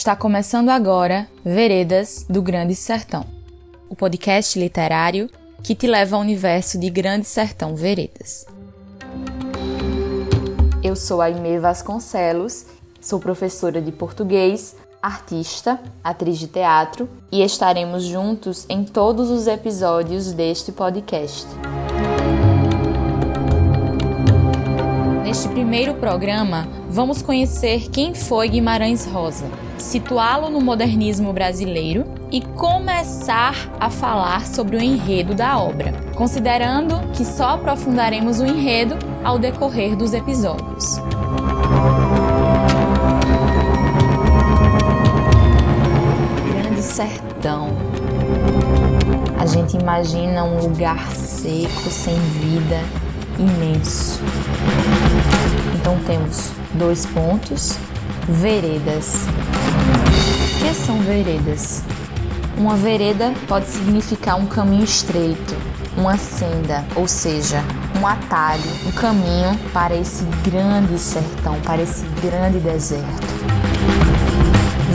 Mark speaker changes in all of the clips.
Speaker 1: está começando agora Veredas do Grande Sertão, o podcast literário que te leva ao universo de Grande Sertão Veredas. Eu sou Aimee Vasconcelos, sou professora de português, artista, atriz de teatro e estaremos juntos em todos os episódios deste podcast. Primeiro programa, vamos conhecer quem foi Guimarães Rosa, situá-lo no modernismo brasileiro e começar a falar sobre o enredo da obra, considerando que só aprofundaremos o enredo ao decorrer dos episódios. Grande Sertão. A gente imagina um lugar seco, sem vida, imenso. Temos dois pontos, veredas. O que são veredas? Uma vereda pode significar um caminho estreito, uma senda, ou seja, um atalho, um caminho para esse grande sertão, para esse grande deserto.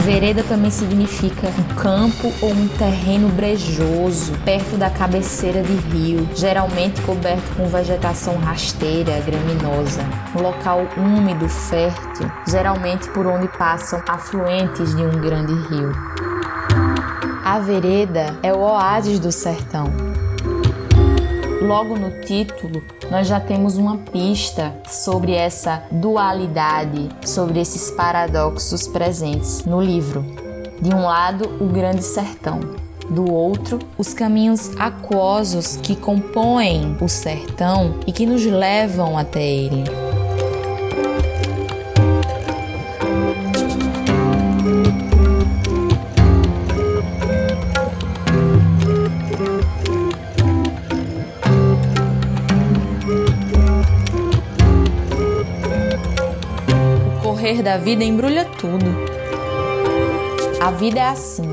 Speaker 1: Vereda também significa um campo ou um terreno brejoso, perto da cabeceira de rio, geralmente coberto com vegetação rasteira, graminosa. Um local úmido, fértil, geralmente por onde passam afluentes de um grande rio. A vereda é o oásis do sertão, Logo no título, nós já temos uma pista sobre essa dualidade, sobre esses paradoxos presentes no livro. De um lado, o grande sertão, do outro, os caminhos aquosos que compõem o sertão e que nos levam até ele. Correr da vida embrulha tudo. A vida é assim.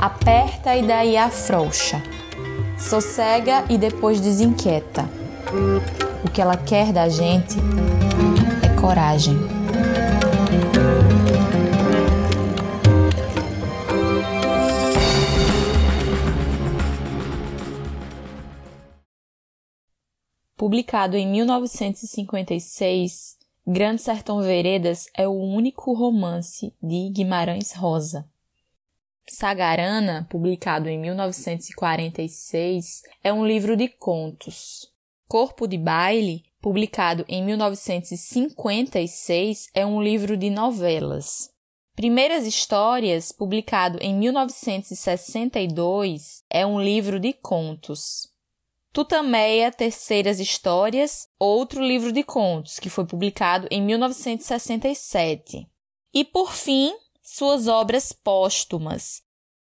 Speaker 1: Aperta e daí afrouxa. Sossega e depois desinquieta. O que ela quer da gente é coragem. Publicado em 1956, Grande Sertão Veredas é o único romance de Guimarães Rosa. Sagarana, publicado em 1946, é um livro de contos. Corpo de Baile, publicado em 1956, é um livro de novelas. Primeiras Histórias, publicado em 1962, é um livro de contos. Tutameia Terceiras Histórias, outro livro de contos, que foi publicado em 1967. E, por fim, suas obras póstumas.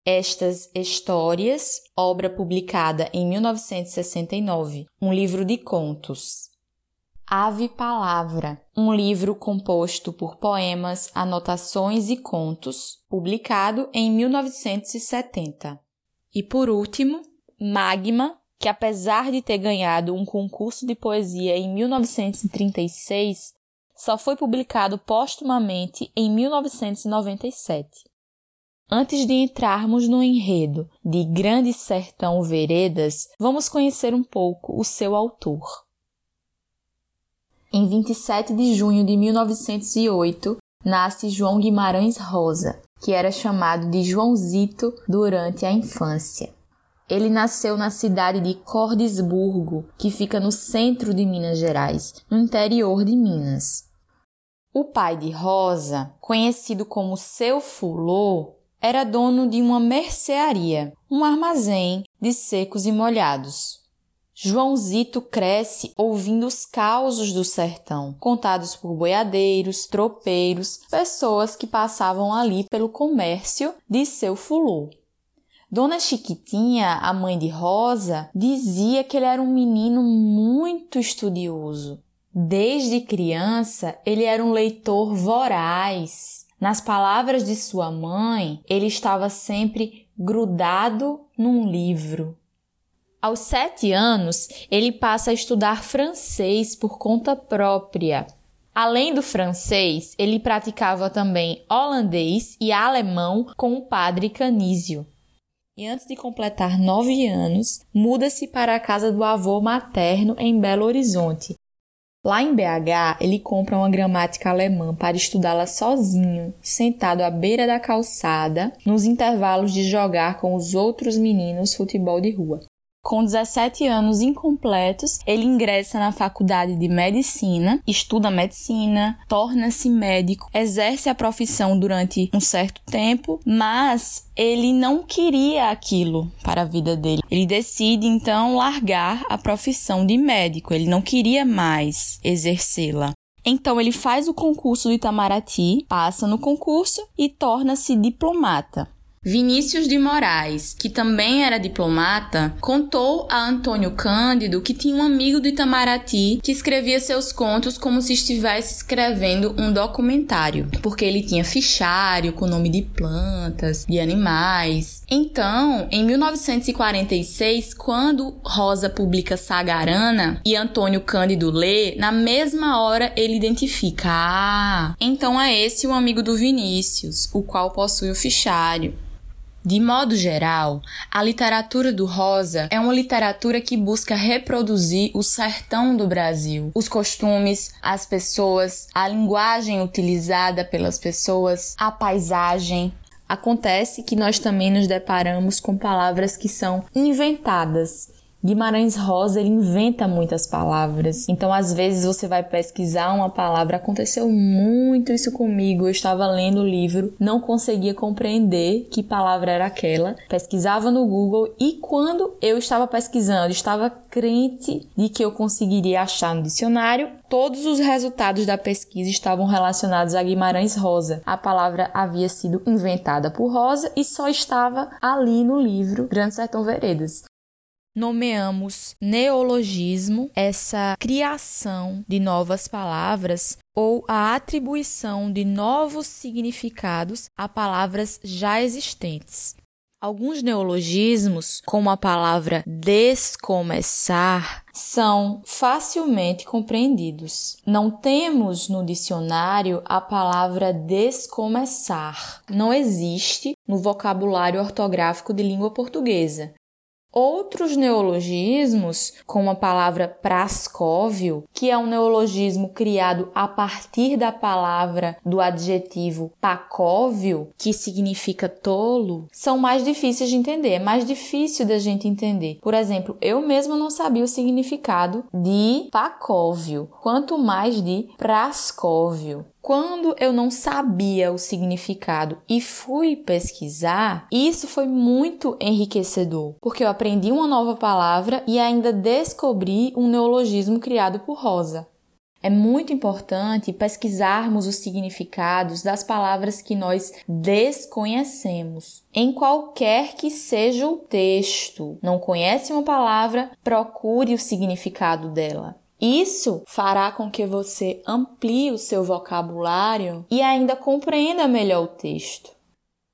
Speaker 1: Estas Histórias, obra publicada em 1969, um livro de contos. Ave Palavra, um livro composto por poemas, anotações e contos, publicado em 1970. E por último, Magma, que apesar de ter ganhado um concurso de poesia em 1936, só foi publicado póstumamente em 1997. Antes de entrarmos no enredo de Grande Sertão Veredas, vamos conhecer um pouco o seu autor. Em 27 de junho de 1908, nasce João Guimarães Rosa, que era chamado de Joãozito durante a infância. Ele nasceu na cidade de Cordesburgo, que fica no centro de Minas Gerais, no interior de Minas. O pai de Rosa, conhecido como seu Fulô, era dono de uma mercearia, um armazém de secos e molhados. Joãozito cresce ouvindo os causos do sertão, contados por boiadeiros, tropeiros, pessoas que passavam ali pelo comércio de seu fulô. Dona Chiquitinha, a mãe de Rosa, dizia que ele era um menino muito estudioso. Desde criança, ele era um leitor voraz. Nas palavras de sua mãe, ele estava sempre grudado num livro. Aos sete anos, ele passa a estudar francês por conta própria. Além do francês, ele praticava também holandês e alemão com o padre Canísio. E antes de completar nove anos, muda-se para a casa do avô materno em Belo Horizonte. Lá em BH, ele compra uma gramática alemã para estudá-la sozinho, sentado à beira da calçada, nos intervalos de jogar com os outros meninos futebol de rua. Com 17 anos incompletos, ele ingressa na faculdade de medicina, estuda medicina, torna-se médico, exerce a profissão durante um certo tempo, mas ele não queria aquilo para a vida dele. Ele decide então largar a profissão de médico, ele não queria mais exercê-la. Então ele faz o concurso do Itamaraty, passa no concurso e torna-se diplomata. Vinícius de Moraes, que também era diplomata, contou a Antônio Cândido que tinha um amigo do Itamaraty que escrevia seus contos como se estivesse escrevendo um documentário, porque ele tinha fichário com nome de plantas, de animais. Então, em 1946, quando Rosa publica Sagarana e Antônio Cândido lê, na mesma hora ele identifica: ah, então é esse o amigo do Vinícius, o qual possui o fichário. De modo geral, a literatura do Rosa é uma literatura que busca reproduzir o sertão do Brasil, os costumes, as pessoas, a linguagem utilizada pelas pessoas, a paisagem. Acontece que nós também nos deparamos com palavras que são inventadas, Guimarães Rosa ele inventa muitas palavras. Então, às vezes você vai pesquisar uma palavra. Aconteceu muito isso comigo. Eu estava lendo o livro, não conseguia compreender que palavra era aquela. Pesquisava no Google e quando eu estava pesquisando, estava crente de que eu conseguiria achar no dicionário. Todos os resultados da pesquisa estavam relacionados a Guimarães Rosa. A palavra havia sido inventada por Rosa e só estava ali no livro Grande Sertão Veredas nomeamos neologismo essa criação de novas palavras ou a atribuição de novos significados a palavras já existentes. Alguns neologismos, como a palavra descomeçar, são facilmente compreendidos. Não temos no dicionário a palavra descomeçar. Não existe no vocabulário ortográfico de língua portuguesa. Outros neologismos, como a palavra prascóvio, que é um neologismo criado a partir da palavra do adjetivo pacóvio, que significa tolo, são mais difíceis de entender, é mais difícil da gente entender. Por exemplo, eu mesma não sabia o significado de pacóvio, quanto mais de prascóvio. Quando eu não sabia o significado e fui pesquisar, isso foi muito enriquecedor, porque eu aprendi uma nova palavra e ainda descobri um neologismo criado por Rosa. É muito importante pesquisarmos os significados das palavras que nós desconhecemos, em qualquer que seja o texto. Não conhece uma palavra, procure o significado dela. Isso fará com que você amplie o seu vocabulário e ainda compreenda melhor o texto.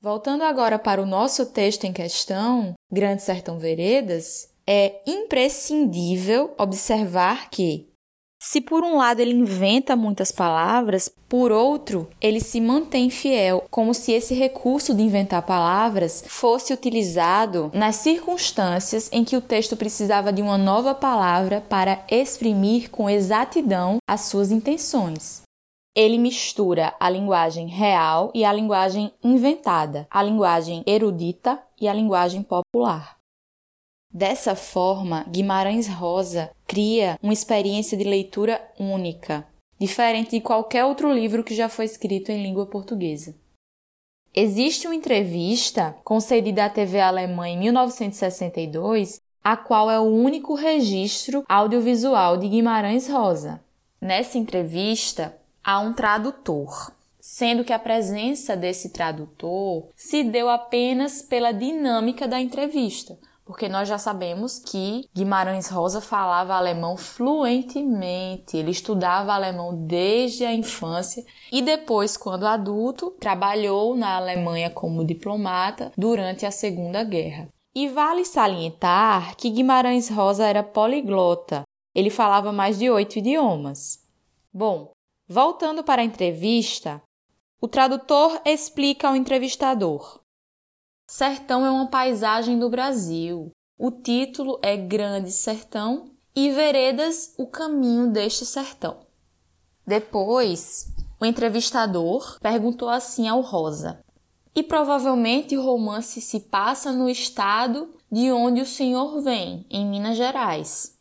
Speaker 1: Voltando agora para o nosso texto em questão, Grande Sertão Veredas, é imprescindível observar que se por um lado ele inventa muitas palavras, por outro, ele se mantém fiel, como se esse recurso de inventar palavras fosse utilizado nas circunstâncias em que o texto precisava de uma nova palavra para exprimir com exatidão as suas intenções. Ele mistura a linguagem real e a linguagem inventada, a linguagem erudita e a linguagem popular. Dessa forma, Guimarães Rosa cria uma experiência de leitura única, diferente de qualquer outro livro que já foi escrito em língua portuguesa. Existe uma entrevista concedida à TV alemã em 1962, a qual é o único registro audiovisual de Guimarães Rosa. Nessa entrevista, há um tradutor, sendo que a presença desse tradutor se deu apenas pela dinâmica da entrevista, porque nós já sabemos que Guimarães Rosa falava alemão fluentemente, ele estudava alemão desde a infância e depois, quando adulto, trabalhou na Alemanha como diplomata durante a Segunda Guerra. E vale salientar que Guimarães Rosa era poliglota, ele falava mais de oito idiomas. Bom, Voltando para a entrevista, o tradutor explica ao entrevistador: Sertão é uma paisagem do Brasil. O título é Grande Sertão e Veredas, o caminho deste sertão. Depois, o entrevistador perguntou assim ao Rosa: E provavelmente o romance se passa no estado de onde o senhor vem, em Minas Gerais.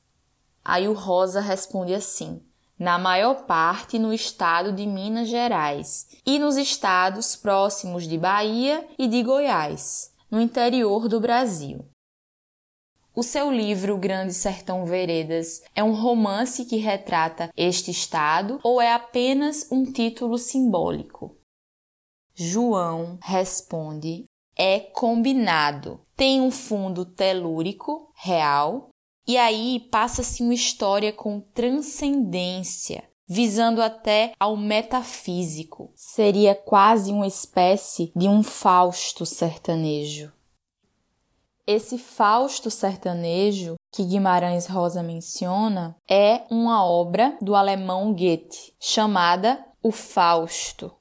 Speaker 1: Aí o Rosa responde assim: na maior parte no estado de Minas Gerais e nos estados próximos de Bahia e de Goiás, no interior do Brasil. O seu livro Grande Sertão Veredas é um romance que retrata este estado ou é apenas um título simbólico? João responde: é combinado. Tem um fundo telúrico real e aí passa-se uma história com transcendência, visando até ao metafísico. Seria quase uma espécie de um Fausto sertanejo. Esse Fausto sertanejo que Guimarães Rosa menciona é uma obra do alemão Goethe, chamada O Fausto.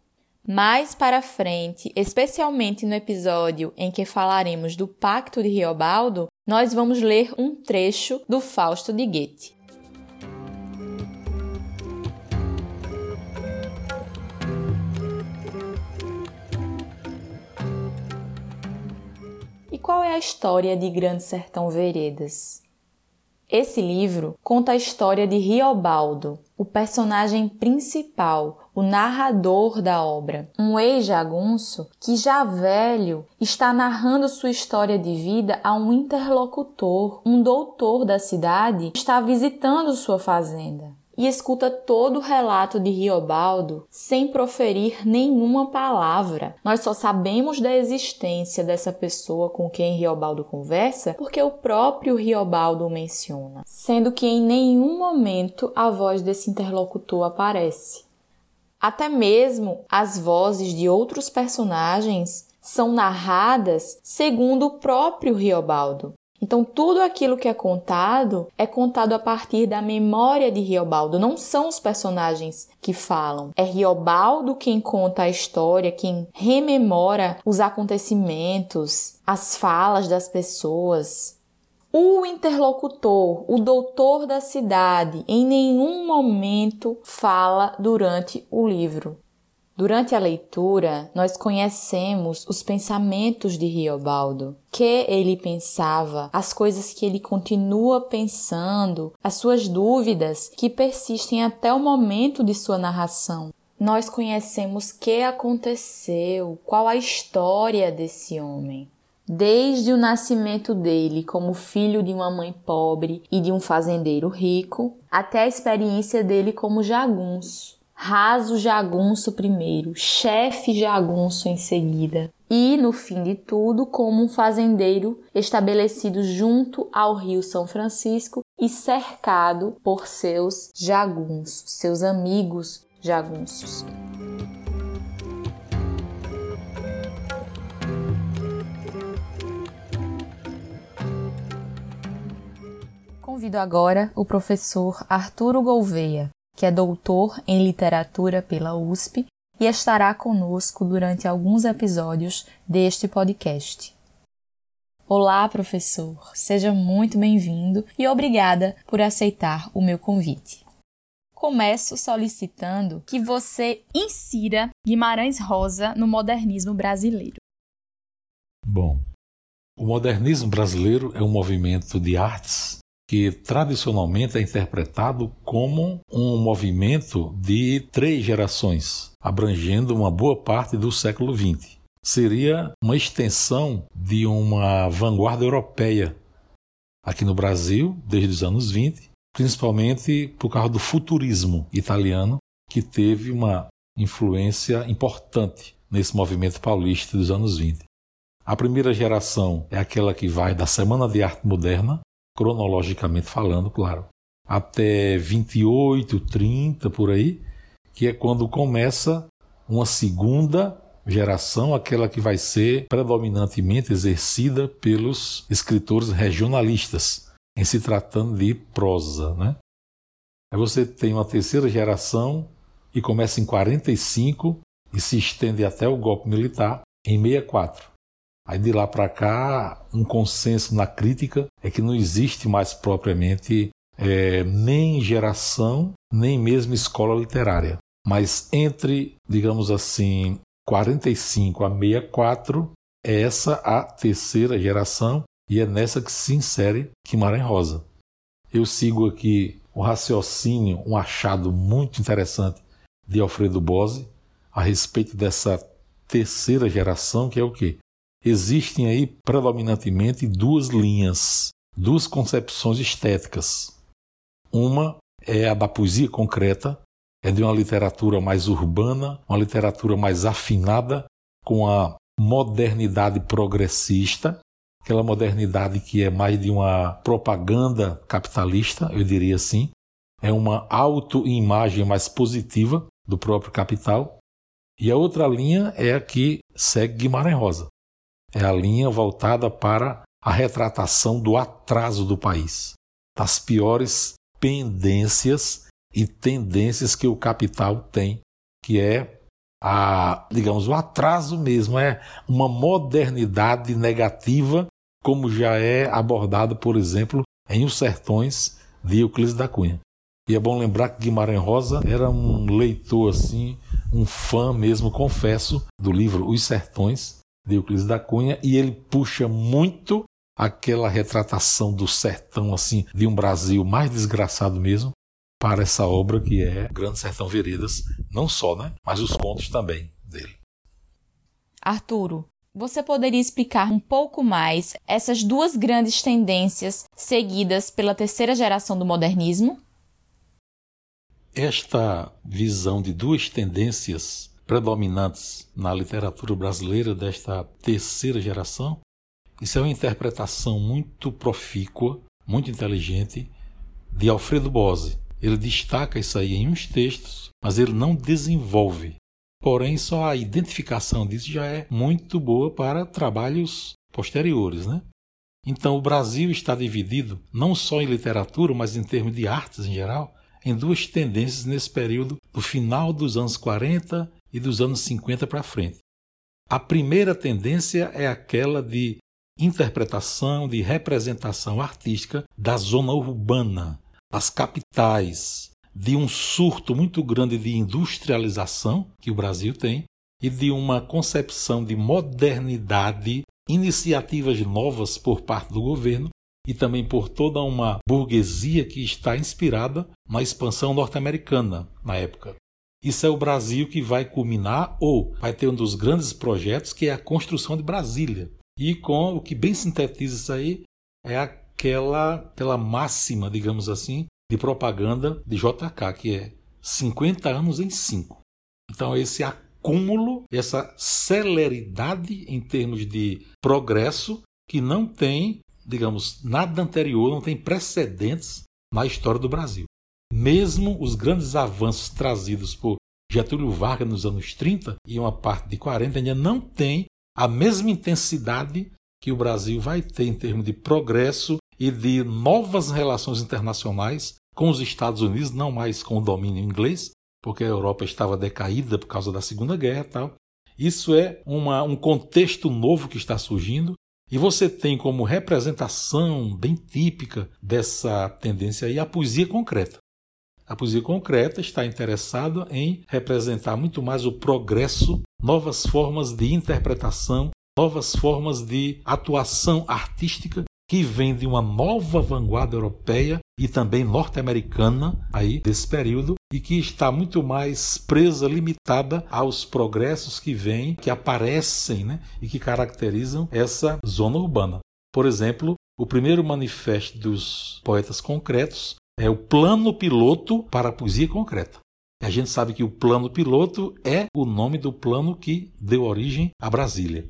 Speaker 1: Mais para frente, especialmente no episódio em que falaremos do Pacto de Riobaldo, nós vamos ler um trecho do Fausto de Goethe. E qual é a história de Grande Sertão Veredas? Esse livro conta a história de Riobaldo, o personagem principal, o narrador da obra, um ex-jagunço que, já velho, está narrando sua história de vida a um interlocutor, um doutor da cidade, que está visitando sua fazenda e escuta todo o relato de Riobaldo sem proferir nenhuma palavra. Nós só sabemos da existência dessa pessoa com quem Riobaldo conversa porque o próprio Riobaldo o menciona, sendo que em nenhum momento a voz desse interlocutor aparece. Até mesmo as vozes de outros personagens são narradas segundo o próprio Riobaldo. Então, tudo aquilo que é contado é contado a partir da memória de Riobaldo, não são os personagens que falam. É Riobaldo quem conta a história, quem rememora os acontecimentos, as falas das pessoas. O interlocutor, o doutor da cidade, em nenhum momento fala durante o livro. Durante a leitura, nós conhecemos os pensamentos de Riobaldo, que ele pensava, as coisas que ele continua pensando, as suas dúvidas que persistem até o momento de sua narração. Nós conhecemos o que aconteceu, qual a história desse homem. Desde o nascimento dele como filho de uma mãe pobre e de um fazendeiro rico, até a experiência dele como jagunço raso jagunço primeiro, chefe jagunço em seguida, e, no fim de tudo, como um fazendeiro estabelecido junto ao Rio São Francisco e cercado por seus jagunços, seus amigos jagunços. Convido agora o professor Arturo Gouveia, que é doutor em literatura pela USP e estará conosco durante alguns episódios deste podcast. Olá, professor! Seja muito bem-vindo e obrigada por aceitar o meu convite. Começo solicitando que você insira Guimarães Rosa no modernismo brasileiro.
Speaker 2: Bom, o modernismo brasileiro é um movimento de artes que tradicionalmente é interpretado como um movimento de três gerações, abrangendo uma boa parte do século XX. Seria uma extensão de uma vanguarda europeia aqui no Brasil, desde os anos 20, principalmente por causa do futurismo italiano, que teve uma influência importante nesse movimento paulista dos anos 20. A primeira geração é aquela que vai da Semana de Arte Moderna, cronologicamente falando, claro, até 28, 30 por aí, que é quando começa uma segunda geração, aquela que vai ser predominantemente exercida pelos escritores regionalistas, em se tratando de prosa. Né? Aí você tem uma terceira geração e começa em 45 e se estende até o golpe militar em 64. Aí de lá para cá, um consenso na crítica é que não existe mais propriamente é, nem geração, nem mesmo escola literária. Mas entre, digamos assim, 45 a 64, é essa a terceira geração e é nessa que se insere Guimarães Rosa. Eu sigo aqui o raciocínio, um achado muito interessante de Alfredo Bose a respeito dessa terceira geração, que é o quê? Existem aí predominantemente duas linhas, duas concepções estéticas. Uma é a da poesia concreta, é de uma literatura mais urbana, uma literatura mais afinada com a modernidade progressista, aquela modernidade que é mais de uma propaganda capitalista, eu diria assim, é uma autoimagem mais positiva do próprio capital. E a outra linha é a que segue Guimarães Rosa. É a linha voltada para a retratação do atraso do país, das piores pendências e tendências que o capital tem, que é a, digamos, o atraso mesmo, é uma modernidade negativa, como já é abordado, por exemplo, em Os Sertões de Euclides da Cunha. E é bom lembrar que Guimarães Rosa era um leitor assim, um fã mesmo, confesso, do livro Os Sertões Euclides da Cunha, e ele puxa muito aquela retratação do sertão assim, de um Brasil mais desgraçado mesmo, para essa obra que é Grande Sertão Veredas, não só, né, mas os contos também dele.
Speaker 1: Arturo, você poderia explicar um pouco mais essas duas grandes tendências seguidas pela terceira geração do modernismo?
Speaker 2: Esta visão de duas tendências predominantes na literatura brasileira desta terceira geração, isso é uma interpretação muito profícua, muito inteligente de Alfredo Bose. Ele destaca isso aí em uns textos, mas ele não desenvolve. Porém, só a identificação disso já é muito boa para trabalhos posteriores, né? Então, o Brasil está dividido não só em literatura, mas em termos de artes em geral, em duas tendências nesse período do final dos anos 40 e dos anos 50 para frente. A primeira tendência é aquela de interpretação, de representação artística da zona urbana, das capitais, de um surto muito grande de industrialização que o Brasil tem e de uma concepção de modernidade, iniciativas novas por parte do governo e também por toda uma burguesia que está inspirada na expansão norte-americana na época. Isso é o Brasil que vai culminar ou vai ter um dos grandes projetos que é a construção de Brasília. E com o que bem sintetiza isso aí é aquela, aquela máxima, digamos assim, de propaganda de JK, que é 50 anos em 5. Então esse acúmulo, essa celeridade em termos de progresso que não tem digamos, nada anterior, não tem precedentes na história do Brasil. Mesmo os grandes avanços trazidos por Getúlio Vargas nos anos 30 e uma parte de 40 ainda não tem a mesma intensidade que o Brasil vai ter em termos de progresso e de novas relações internacionais com os Estados Unidos, não mais com o domínio inglês, porque a Europa estava decaída por causa da Segunda Guerra e tal. Isso é uma, um contexto novo que está surgindo e você tem como representação bem típica dessa tendência aí a poesia concreta. A poesia concreta está interessada em representar muito mais o progresso, novas formas de interpretação, novas formas de atuação artística que vem de uma nova vanguarda europeia e também norte-americana aí desse período e que está muito mais presa, limitada aos progressos que vêm, que aparecem né, e que caracterizam essa zona urbana. Por exemplo, o primeiro manifesto dos poetas concretos é o plano piloto para a poesia concreta. A gente sabe que o plano piloto é o nome do plano que deu origem a Brasília.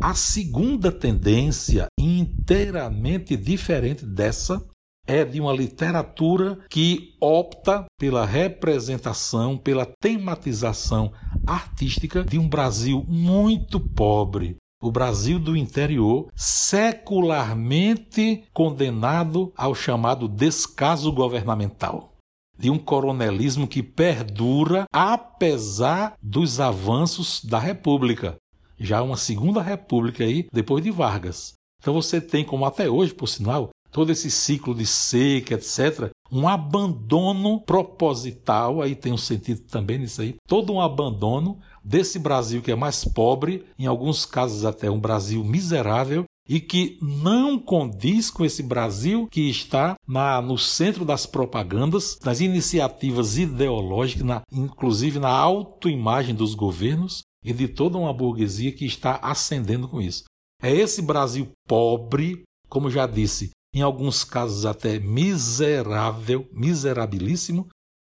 Speaker 2: A segunda tendência, inteiramente diferente dessa, é de uma literatura que opta pela representação, pela tematização artística de um Brasil muito pobre. O Brasil do interior, secularmente condenado ao chamado descaso governamental. de um coronelismo que perdura apesar dos avanços da República. Já uma segunda República aí, depois de Vargas. Então você tem, como até hoje, por sinal, todo esse ciclo de seca, etc., um abandono proposital, aí tem um sentido também nisso aí, todo um abandono desse Brasil que é mais pobre, em alguns casos até um Brasil miserável, e que não condiz com esse Brasil que está na, no centro das propagandas, das iniciativas ideológicas, na, inclusive na autoimagem dos governos e de toda uma burguesia que está ascendendo com isso. É esse Brasil pobre, como já disse, em alguns casos até miserável, miserabilíssimo,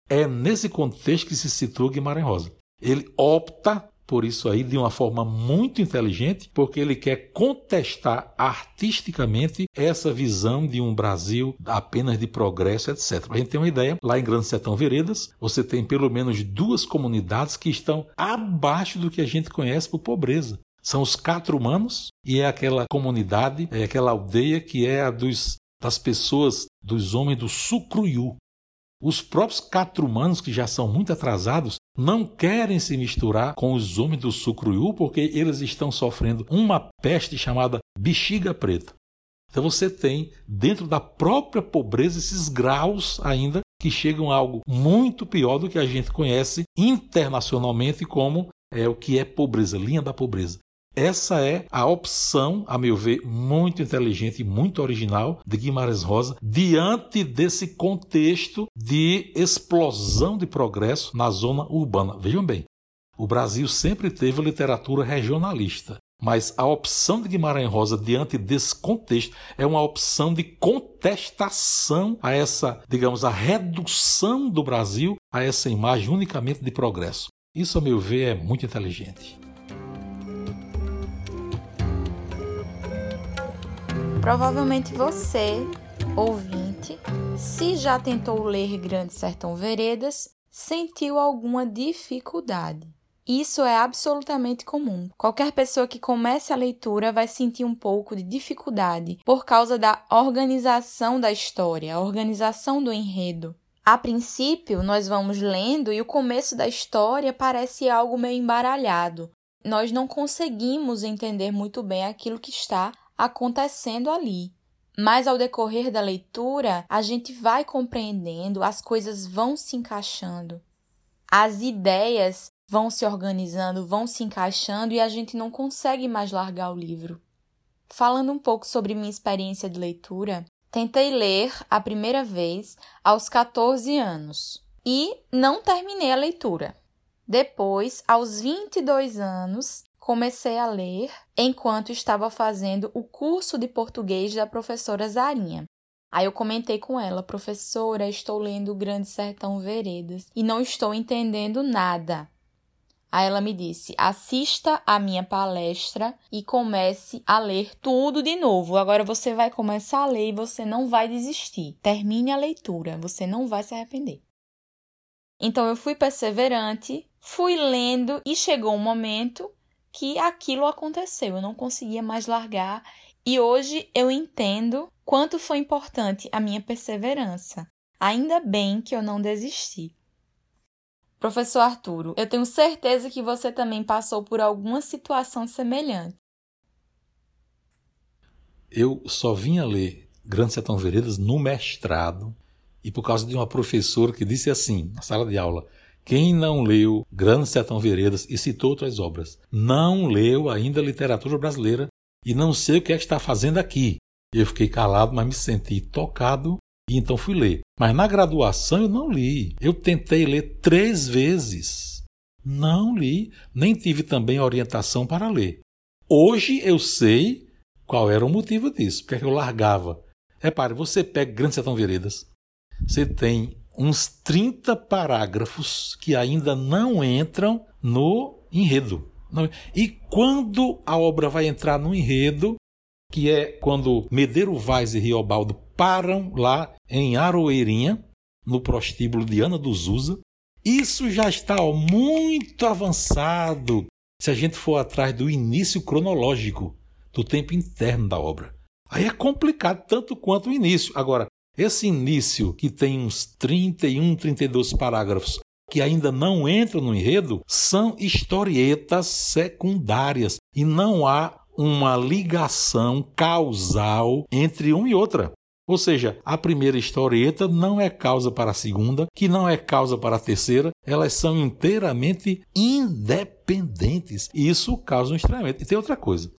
Speaker 2: é nesse contexto que se situa Guimarães Rosa. Ele opta por isso aí de uma forma muito inteligente, porque ele quer contestar artisticamente essa visão de um Brasil apenas de progresso, etc. Para a gente ter uma ideia, lá em Grande Sertão Veredas, você tem pelo menos duas comunidades que estão abaixo do que a gente conhece por pobreza. São os quatro humanos e é aquela comunidade, é aquela aldeia que é a dos, das pessoas, dos homens do Sucruiú. Os próprios quatro humanos, que já são muito atrasados, não querem se misturar com os homens do Sucruiú porque eles estão sofrendo uma peste chamada bexiga preta. Então você tem, dentro da própria pobreza, esses graus ainda que chegam a algo muito pior do que a gente conhece internacionalmente como é o que é pobreza, linha da pobreza. Essa é a opção, a meu ver, muito inteligente e muito original de Guimarães Rosa diante desse contexto de explosão de progresso na zona urbana. Vejam bem, o Brasil sempre teve literatura regionalista. Mas a opção de Guimarães Rosa diante desse contexto é uma opção de contestação a essa, digamos, a redução do Brasil a essa imagem unicamente de progresso. Isso, a meu ver, é muito inteligente.
Speaker 1: Provavelmente você, ouvinte, se já tentou ler Grande Sertão Veredas, sentiu alguma dificuldade. Isso é absolutamente comum. Qualquer pessoa que comece a leitura vai sentir um pouco de dificuldade por causa da organização da história, a organização do enredo. A princípio, nós vamos lendo e o começo da história parece algo meio embaralhado. Nós não conseguimos entender muito bem aquilo que está acontecendo ali. Mas ao decorrer da leitura, a gente vai compreendendo, as coisas vão se encaixando, as ideias vão se organizando, vão se encaixando e a gente não consegue mais largar o livro. Falando um pouco sobre minha experiência de leitura, tentei ler a primeira vez aos 14 anos e não terminei a leitura. Depois, aos 22 anos, comecei a ler enquanto estava fazendo o curso de português da professora Zarinha. Aí eu comentei com ela, professora, estou lendo o Grande Sertão Veredas e não estou entendendo nada. Aí ela me disse: assista a minha palestra e comece a ler tudo de novo. Agora você vai começar a ler e você não vai desistir. Termine a leitura, você não vai se arrepender. Então eu fui perseverante, fui lendo e chegou um momento que aquilo aconteceu, eu não conseguia mais largar e hoje eu entendo quanto foi importante a minha perseverança. Ainda bem que eu não desisti. Professor Arturo, eu tenho certeza que você também passou por alguma situação semelhante.
Speaker 2: Eu só vinha ler Grande Sertão Veredas no mestrado e por causa de uma professora que disse assim, na sala de aula: quem não leu Grande Sertão Veredas e citou outras obras, não leu ainda literatura brasileira e não sei o que é que está fazendo aqui. Eu fiquei calado, mas me senti tocado e então fui ler. Mas na graduação eu não li. Eu tentei ler três vezes. Não li, nem tive também orientação para ler. Hoje eu sei qual era o motivo disso, porque é eu largava. Repare, você pega Grande Sertão Veredas, você tem uns 30 parágrafos que ainda não entram no enredo. E quando a obra vai entrar no enredo, que é quando Medeiro Vaz e Riobaldo param lá em Aroeirinha, no prostíbulo de Ana dos Usa, isso já está ó, muito avançado se a gente for atrás do início cronológico, do tempo interno da obra. Aí é complicado tanto quanto o início. Agora, Esse início, que tem uns 31, 32 parágrafos, que ainda não entram no enredo, são historietas secundárias e não há uma ligação causal entre uma e outra. Ou seja, a primeira historieta não é causa para a segunda, que não é causa para a terceira, elas são inteiramente independentes. E isso causa um estranhamento. E tem outra coisa.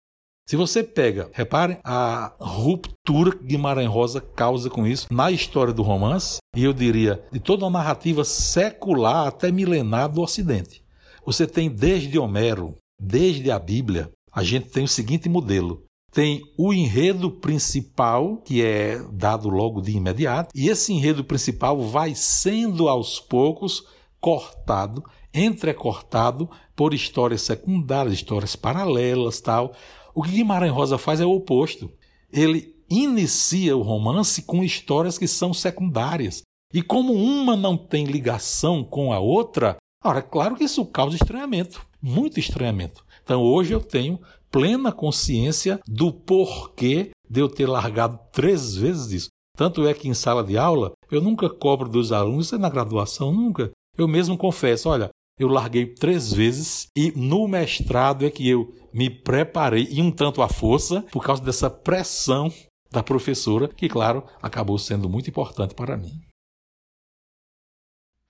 Speaker 2: Se você pega, repare a ruptura que Guimarães Rosa causa com isso na história do romance, e eu diria de toda a narrativa secular até milenar do Ocidente. Você tem desde Homero, desde a Bíblia, a gente tem o seguinte modelo: tem o enredo principal, que é dado logo de imediato, e esse enredo principal vai sendo aos poucos cortado, entrecortado por histórias secundárias, histórias paralelas, tal o que Guimarães Rosa faz é o oposto. Ele inicia o romance com histórias que são secundárias. E como uma não tem ligação com a outra, ora, claro que isso causa estranhamento, muito estranhamento. Então hoje eu tenho plena consciência do porquê de eu ter largado três vezes isso. Tanto é que em sala de aula eu nunca cobro dos alunos, é na graduação, nunca. Eu mesmo confesso, olha, eu larguei três vezes e no mestrado é que eu me preparei e um tanto à força por causa dessa pressão da professora, que, claro, acabou sendo muito importante para mim.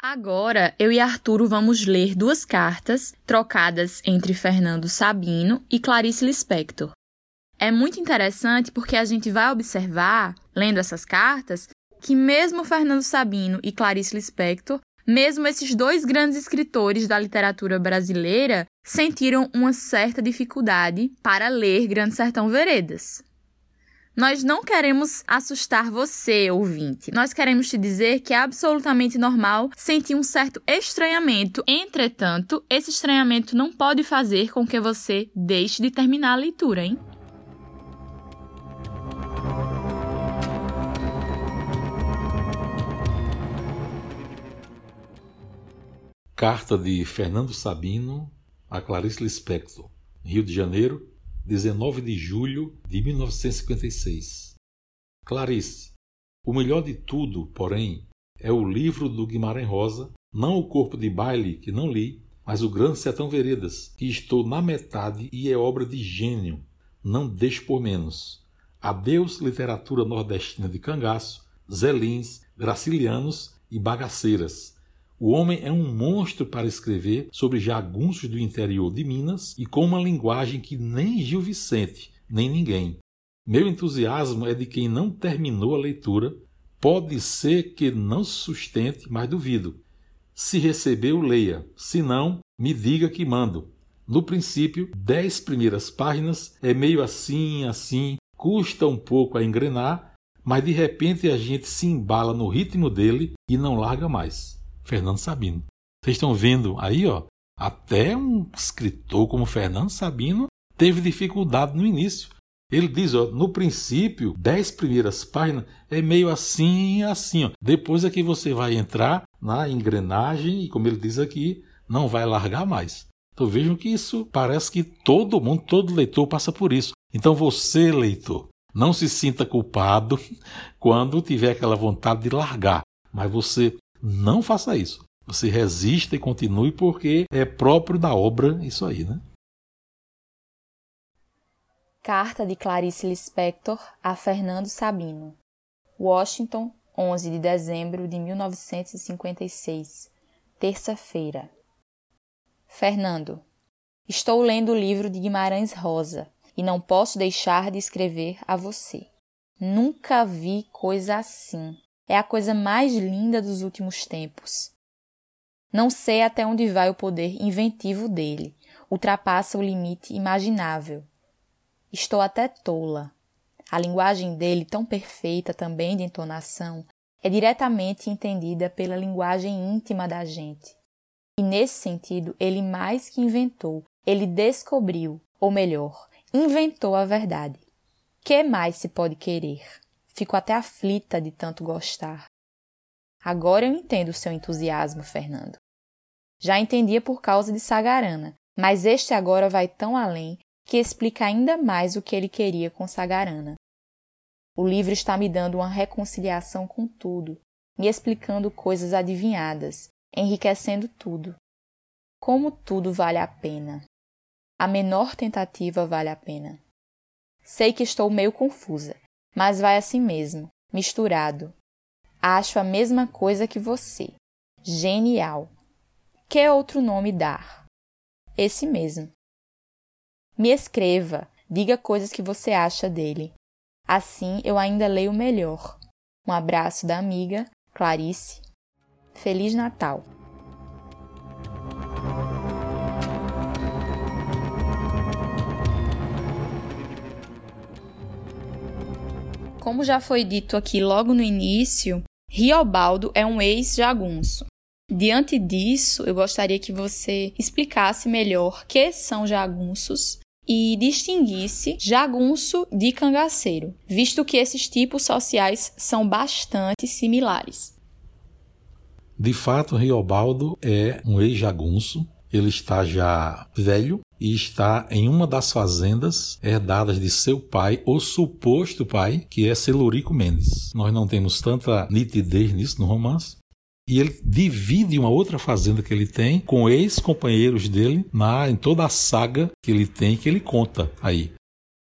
Speaker 1: Agora, eu e Arturo vamos ler duas cartas trocadas entre Fernando Sabino e Clarice Lispector. É muito interessante porque a gente vai observar, lendo essas cartas, que mesmo Fernando Sabino e Clarice Lispector mesmo esses dois grandes escritores da literatura brasileira sentiram uma certa dificuldade para ler Grande Sertão Veredas. Nós não queremos assustar você, ouvinte. Nós queremos te dizer que é absolutamente normal sentir um certo estranhamento. Entretanto, esse estranhamento não pode fazer com que você deixe de terminar a leitura, hein?
Speaker 2: Carta de Fernando Sabino a Clarice Lispector, Rio de Janeiro, 19 de julho de 1956. Clarice, o melhor de tudo, porém, é o livro do Guimarães Rosa, não o Corpo de Baile, que não li, mas o Grande Sertão Veredas, que estou na metade e é obra de gênio. Não deixo por menos. Adeus, literatura nordestina de cangaço, zelins, gracilianos e bagaceiras o homem é um monstro para escrever sobre jagunços do interior de Minas e com uma linguagem que nem Gil Vicente, nem ninguém. Meu entusiasmo é de quem não terminou a leitura. Pode ser que não sustente, mas duvido. Se recebeu, leia. Se não, me diga que mando. No princípio, dez primeiras páginas é meio assim, assim, custa um pouco a engrenar, mas de repente a gente se embala no ritmo dele e não larga mais. Fernando Sabino. Vocês estão vendo aí, ó, até um escritor como Fernando Sabino teve dificuldade no início. Ele diz, ó, no princípio, dez primeiras páginas é meio assim assim. Ó. Depois é que você vai entrar na engrenagem e, como ele diz aqui, não vai largar mais. Então vejam que isso parece que todo mundo, todo leitor passa por isso. Então você, leitor, não se sinta culpado quando tiver aquela vontade de largar, mas você não faça isso. Você resista e continue porque é próprio da obra isso aí, né?
Speaker 1: Carta de Clarice Lispector a Fernando Sabino. Washington, 11 de dezembro de 1956. Terça-feira. Fernando, estou lendo o livro de Guimarães Rosa e não posso deixar de escrever a você. Nunca vi coisa assim é a coisa mais linda dos últimos tempos. Não sei até onde vai o poder inventivo dele, ultrapassa o limite imaginável. Estou até tola. A linguagem dele, tão perfeita também de entonação, é diretamente entendida pela linguagem íntima da gente. E nesse sentido, ele mais que inventou, ele descobriu, ou melhor, inventou a verdade. Que mais se pode querer? Fico até aflita de tanto gostar. Agora eu entendo o seu entusiasmo, Fernando. Já entendia por causa de Sagarana, mas este agora vai tão além que explica ainda mais o que ele queria com Sagarana. O livro está me dando uma reconciliação com tudo, me explicando coisas adivinhadas, enriquecendo tudo. Como tudo vale a pena. A menor tentativa vale a pena. Sei que estou meio confusa, mas vai assim mesmo, misturado. Acho a mesma coisa que você. Genial. Que outro nome dar? Esse mesmo. Me escreva, diga coisas que você acha dele. Assim eu ainda leio melhor. Um abraço da amiga Clarice. Feliz Natal! Como já foi dito aqui logo no início, Riobaldo é um ex-jagunço. Diante disso, eu gostaria que você explicasse melhor que são jagunços e distinguisse jagunço de cangaceiro, visto que esses tipos sociais são bastante similares.
Speaker 2: De fato, Riobaldo é um ex-jagunço. Ele está já velho e está em uma das fazendas herdadas de seu pai, ou suposto pai, que é Celurico Mendes. Nós não temos tanta nitidez nisso no romance. E ele divide uma outra fazenda que ele tem com ex-companheiros dele na, em toda a saga que ele tem, que ele conta aí.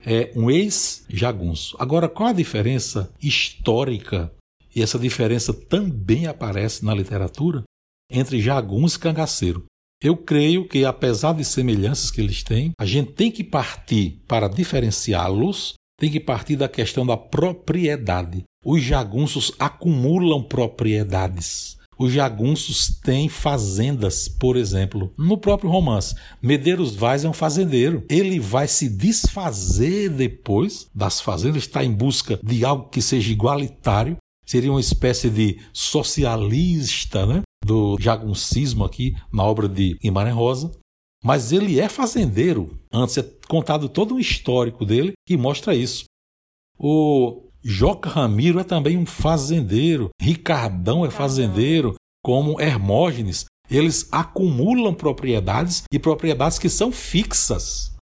Speaker 2: É um ex-jagunço. Agora, qual a diferença histórica? E essa diferença também aparece na literatura entre jagunço e cangaceiro. Eu creio que, apesar de semelhanças que eles têm, a gente tem que partir para diferenciá-los, tem que partir da questão da propriedade. Os jagunços acumulam propriedades. Os jagunços têm fazendas, por exemplo. No próprio romance, Medeiros Vaz é um fazendeiro. Ele vai se desfazer depois das fazendas, está em busca de algo que seja igualitário. Seria uma espécie de socialista, né? Do jaguncismo aqui na obra de Guimarães Rosa. Mas ele é fazendeiro. Antes é contado todo um histórico dele que mostra isso. O Joca Ramiro é também um fazendeiro. Ricardão é fazendeiro, como Hermógenes. Eles acumulam propriedades e propriedades que são fixas.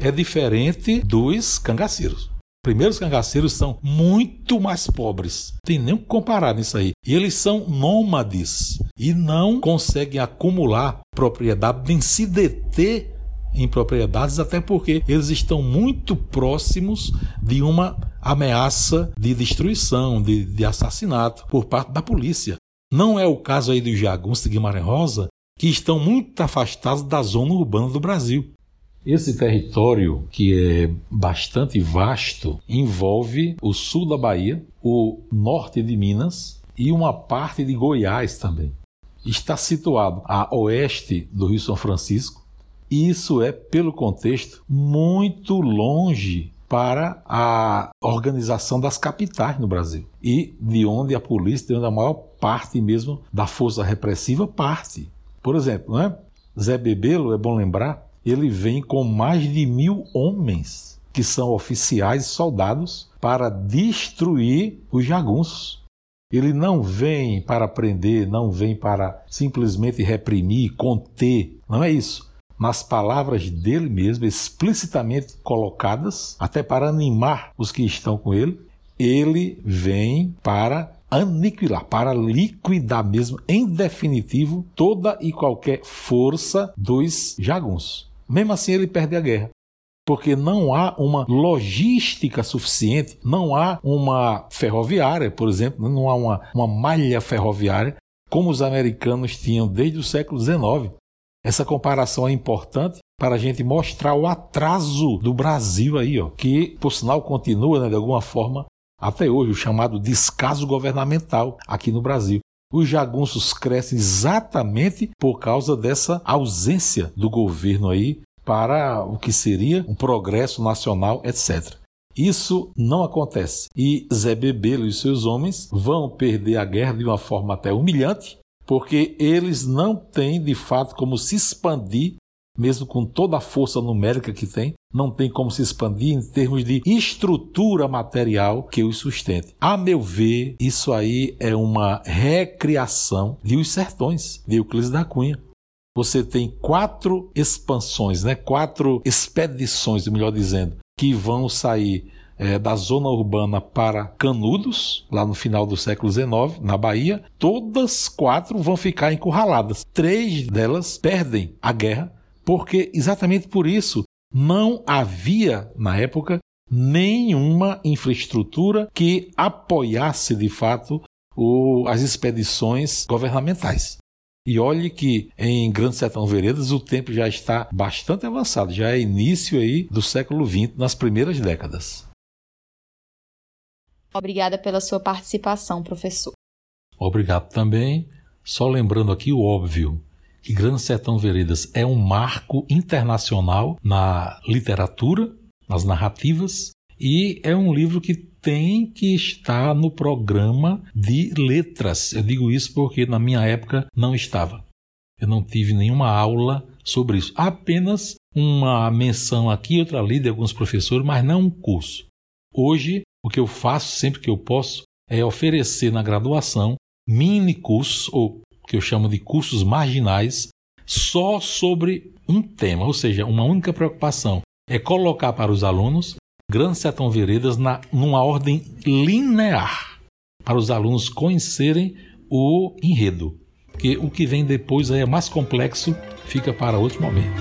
Speaker 2: É diferente dos cangaceiros primeiros cangaceiros são muito mais pobres. Tem nem o que comparar nisso aí. E eles são nômades e não conseguem acumular propriedade, nem se deter em propriedades, até porque eles estão muito próximos de uma ameaça de destruição, de, de assassinato por parte da polícia. Não é o caso aí dos jagunços de Guimarães Rosa, que estão muito afastados da zona urbana do Brasil. Esse território, que é bastante vasto, envolve o sul da Bahia, o norte de Minas e uma parte de Goiás também. Está situado a oeste do Rio São Francisco, e isso é, pelo contexto, muito longe para a organização das capitais no Brasil e de onde a polícia, de onde a maior parte mesmo da força repressiva parte. Por exemplo, né? Zé Bebelo, é bom lembrar, ele vem com mais de mil homens, que são oficiais e soldados, para destruir os jagunços. Ele não vem para prender, não vem para simplesmente reprimir, conter. Não é isso. Nas palavras dele mesmo, explicitamente colocadas, até para animar os que estão com ele, ele vem para aniquilar, para liquidar mesmo, em definitivo, toda e qualquer força dos jagunços. Mesmo assim, ele perde a guerra. Porque não há uma logística suficiente, não há uma ferroviária, por exemplo, não há uma, uma malha ferroviária como os americanos tinham desde o século XIX. Essa comparação é importante para a gente mostrar o atraso do Brasil aí, ó, que por sinal continua né, de alguma forma até hoje, o chamado descaso governamental aqui no Brasil. Os jagunços crescem exatamente por causa dessa ausência do governo aí para o que seria um progresso nacional, etc. Isso não acontece. E Zé Bebelo e seus homens vão perder a guerra de uma forma até humilhante, porque eles não têm de fato como se expandir, mesmo com toda a força numérica que tem, não tem como se expandir em termos de estrutura material que os sustente. A meu ver, isso aí é uma recriação de Os Sertões, de Euclides da Cunha. Você tem quatro expansões, né? quatro expedições, melhor dizendo, que vão sair é, da zona urbana para Canudos, lá no final do século XIX, na Bahia, todas quatro vão ficar encurraladas. Três delas perdem a guerra, porque exatamente por isso não havia, na época, nenhuma infraestrutura que apoiasse de fato o, as expedições governamentais. E olhe que em Grande Sertão Veredas o tempo já está bastante avançado, já é início aí do século XX, nas primeiras décadas.
Speaker 1: Obrigada pela sua participação, professor.
Speaker 2: Obrigado também. Só lembrando aqui o óbvio, Grande Sertão Veredas é um marco internacional na literatura, nas narrativas, e é um livro que tem que estar no programa de letras. Eu digo isso porque na minha época não estava. Eu não tive nenhuma aula sobre isso. Apenas uma menção aqui, outra ali de alguns professores, mas não um curso. Hoje, o que eu faço sempre que eu posso é oferecer na graduação mini cursos, ou que eu chamo de cursos marginais, só sobre um tema, ou seja, uma única preocupação é colocar para os alunos Grande Sertão Veredas na, numa ordem linear, para os alunos conhecerem o enredo. Porque o que vem depois é mais complexo, fica para outro momento.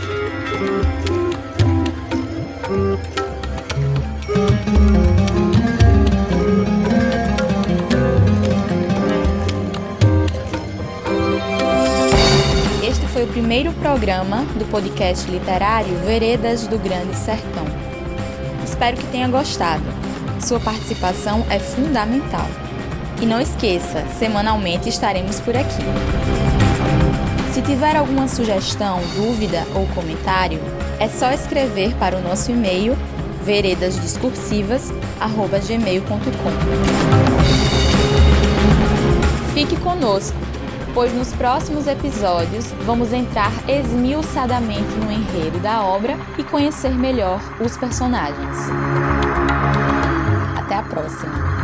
Speaker 1: Foi o primeiro programa do podcast literário Veredas do Grande Sertão. Espero que tenha gostado. Sua participação é fundamental. E não esqueça, semanalmente estaremos por aqui. Se tiver alguma sugestão, dúvida ou comentário, é só escrever para o nosso e-mail veredasdiscursivas@gmail.com. Fique conosco, pois nos próximos episódios vamos entrar esmiuçadamente no enredo da obra e conhecer melhor os personagens. Até a próxima!